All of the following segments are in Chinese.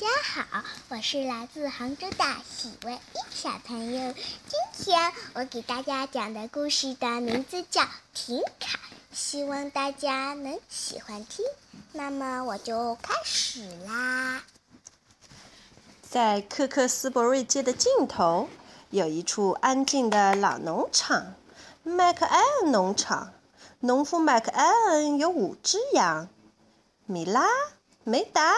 大家好，我是来自杭州的喜文一小朋友。今天我给大家讲的故事的名字叫《停卡》，希望大家能喜欢听。那么我就开始啦。在克克斯伯瑞街的尽头，有一处安静的老农场——麦克埃恩农场。农夫麦克埃恩有五只羊：米拉、梅达。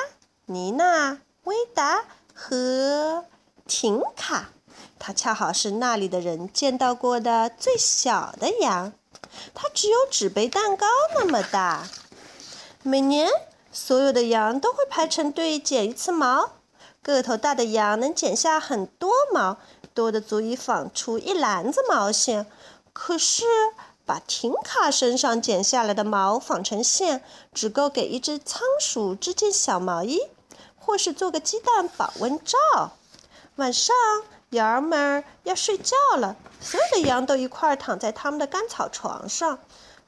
妮娜、威达和婷卡，它恰好是那里的人见到过的最小的羊。它只有纸杯蛋糕那么大。每年，所有的羊都会排成队剪一次毛。个头大的羊能剪下很多毛，多的足以纺出一篮子毛线。可是，把婷卡身上剪下来的毛纺成线，只够给一只仓鼠织件小毛衣。或是做个鸡蛋保温罩。晚上，羊儿们要睡觉了，所有的羊都一块躺在他们的干草床上，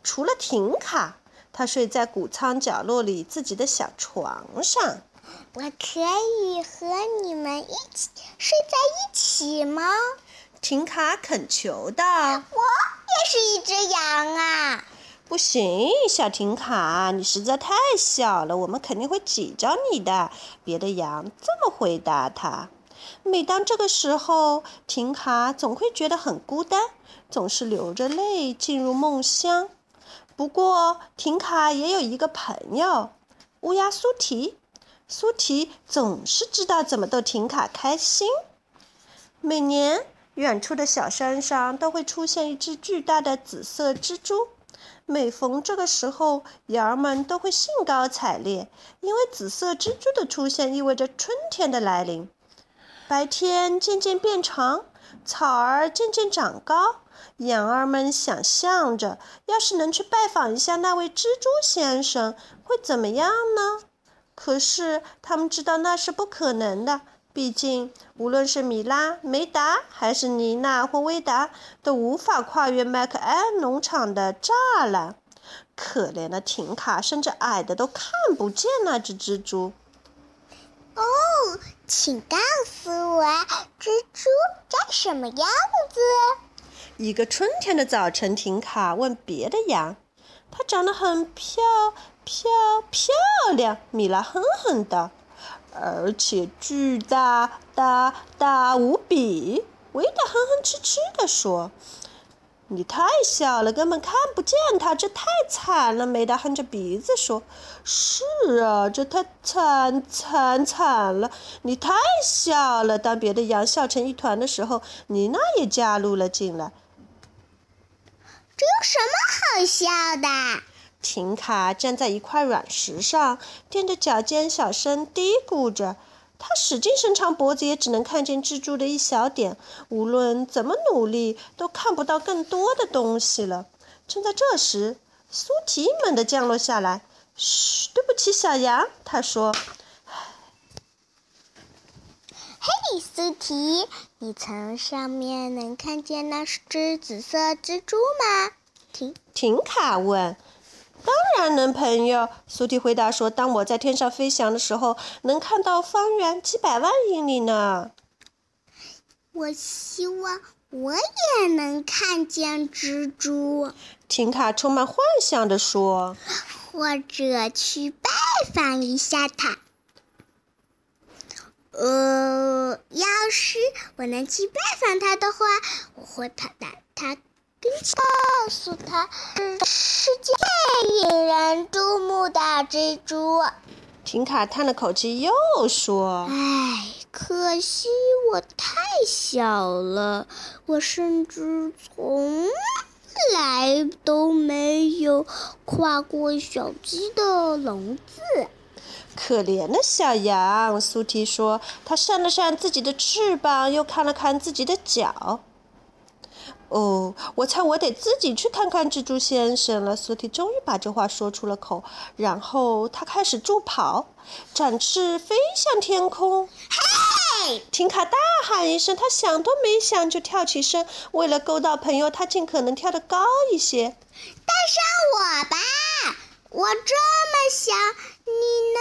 除了停卡，它睡在谷仓角落里自己的小床上。我可以和你们一起睡在一起吗？停卡恳求道。我。不行，小婷卡，你实在太小了，我们肯定会挤着你的。别的羊这么回答他。每当这个时候，婷卡总会觉得很孤单，总是流着泪进入梦乡。不过，婷卡也有一个朋友——乌鸦苏提。苏提总是知道怎么逗婷卡开心。每年，远处的小山上都会出现一只巨大的紫色蜘蛛。每逢这个时候，羊儿们都会兴高采烈，因为紫色蜘蛛的出现意味着春天的来临。白天渐渐变长，草儿渐渐长高，羊儿们想象着，要是能去拜访一下那位蜘蛛先生，会怎么样呢？可是他们知道那是不可能的。毕竟，无论是米拉、梅达，还是妮娜或威达，都无法跨越麦克埃农场的栅栏。可怜的婷卡，甚至矮的都看不见那只蜘蛛。哦，请告诉我，蜘蛛长什么样子？一个春天的早晨，婷卡问别的羊：“它长得很漂漂漂亮。”米拉哼哼道。而且巨大，大，大无比。维达哼哼哧哧地说：“你太小了，根本看不见它，这太惨了。”梅达哼着鼻子说：“是啊，这太惨惨惨了。你太小了。”当别的羊笑成一团的时候，妮娜也加入了进来。这有什么好笑的？婷卡站在一块软石上，踮着脚尖，小声嘀咕着。他使劲伸长脖子，也只能看见蜘蛛的一小点。无论怎么努力，都看不到更多的东西了。正在这时，苏提猛地降落下来。“嘘，对不起，小羊。”他说。“嘿，苏提，你从上面能看见那只紫色蜘蛛吗？”婷婷卡问。当然能，朋友。苏提回答说：“当我在天上飞翔的时候，能看到方圆几百万英里呢。”我希望我也能看见蜘蛛。婷卡充满幻想地说：“或者去拜访一下它。呃，要是我能去拜访他的话，我会跑到他跟前。”告诉他，是世界最引人注目的蜘蛛。婷卡叹了口气，又说：“唉，可惜我太小了，我甚至从来都没有跨过小鸡的笼子。”可怜的小羊，苏提说。他扇了扇自己的翅膀，又看了看自己的脚。哦，我猜我得自己去看看蜘蛛先生了。苏提终于把这话说出了口，然后他开始助跑，展翅飞向天空。嘿！婷卡大喊一声，他想都没想就跳起身。为了勾到朋友，他尽可能跳得高一些。带上我吧，我这么小，你能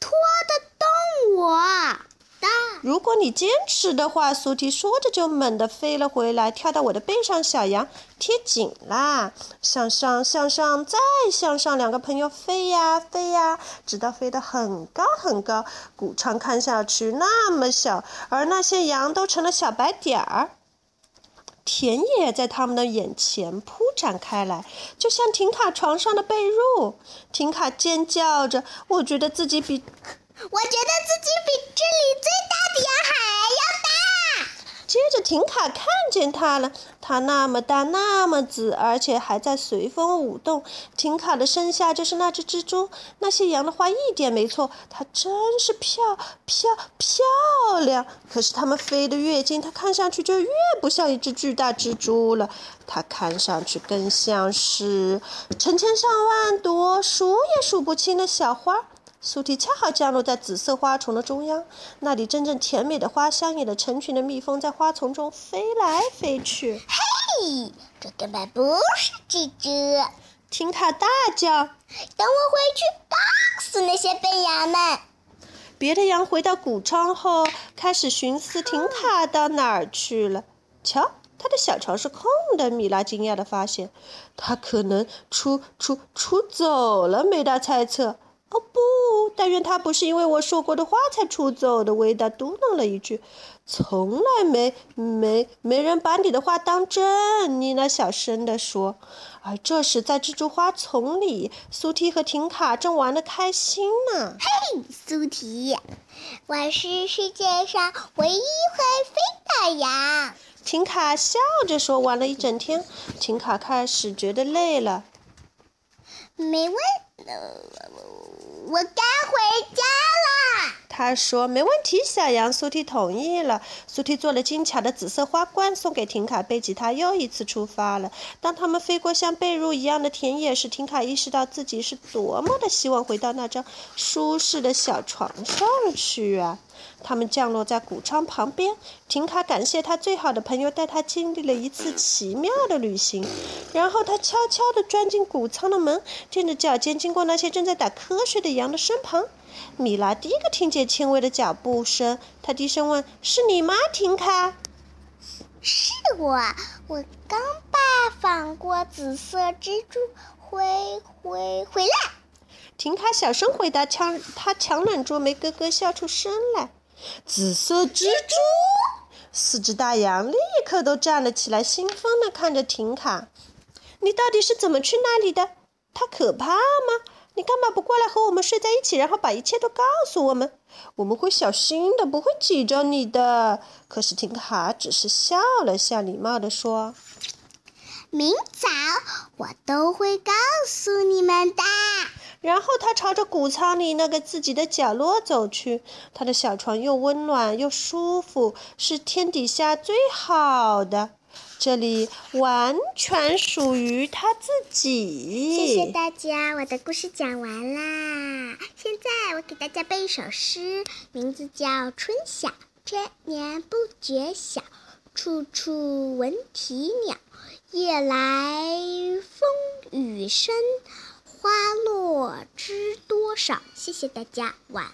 拖得动我？如果你坚持的话，苏提说着就猛地飞了回来，跳到我的背上。小羊贴紧啦，向上，向上，再向上。两个朋友飞呀飞呀，直到飞得很高很高。谷仓看下去那么小，而那些羊都成了小白点儿。田野在他们的眼前铺展开来，就像停卡床上的被褥。停卡尖叫着：“我觉得自己比……我觉得自己比这里最大的羊还要大。”接着，婷卡看见它了，它那么大，那么紫，而且还在随风舞动。婷卡的身下就是那只蜘蛛。那些羊的话一点没错，它真是漂漂漂亮。可是它们飞得越近，它看上去就越不像一只巨大蜘蛛了。它看上去更像是成千上万朵数也数不清的小花。苏提恰好降落在紫色花丛的中央，那里真正甜美的花香，引得成群的蜜蜂在花丛中飞来飞去。嘿，这根本不是蜘蛛！婷卡大叫：“等我回去告诉那些笨羊们！”别的羊回到谷仓后，开始寻思婷卡到哪儿去了。瞧，他的小巢是空的。米拉惊讶地发现，他可能出出出走了。没大猜测。哦不！但愿他不是因为我说过的话才出走的。维达嘟囔了一句：“从来没没没人把你的话当真。”妮娜小声地说。而这时，在蜘蛛花丛里，苏提和婷卡正玩得开心呢。嘿，苏提，我是世界上唯一会飞的羊。婷卡笑着说：“玩了一整天，婷卡开始觉得累了。”没问，我该回家了。他说：“没问题，小羊。”苏提同意了。苏提做了精巧的紫色花冠，送给婷卡，贝吉，他又一次出发了。当他们飞过像被褥一样的田野时，婷卡意识到自己是多么的希望回到那张舒适的小床上去啊！他们降落在谷仓旁边，婷卡感谢他最好的朋友带他经历了一次奇妙的旅行。然后他悄悄地钻进谷仓的门，踮着脚尖经过那些正在打瞌睡的羊的身旁。米拉第一个听见轻微的脚步声，他低声问：“是你吗，婷卡？”“是我，我刚拜访过紫色蜘蛛，回回回来。”婷卡小声回答，强他强忍住没咯咯笑出声来。紫色蜘蛛，四只大羊立刻都站了起来，兴奋地看着婷卡。你到底是怎么去那里的？它可怕吗？你干嘛不过来和我们睡在一起，然后把一切都告诉我们？我们会小心的，不会挤着你的。可是婷卡只是笑了笑，礼貌地说：“明早我都会告诉你们的。”然后他朝着谷仓里那个自己的角落走去。他的小床又温暖又舒服，是天底下最好的。这里完全属于他自己。谢谢大家，我的故事讲完啦。现在我给大家背一首诗，名字叫《春晓》。千年不觉晓，处处闻啼鸟。夜来风雨声。花落知多少？谢谢大家，晚安。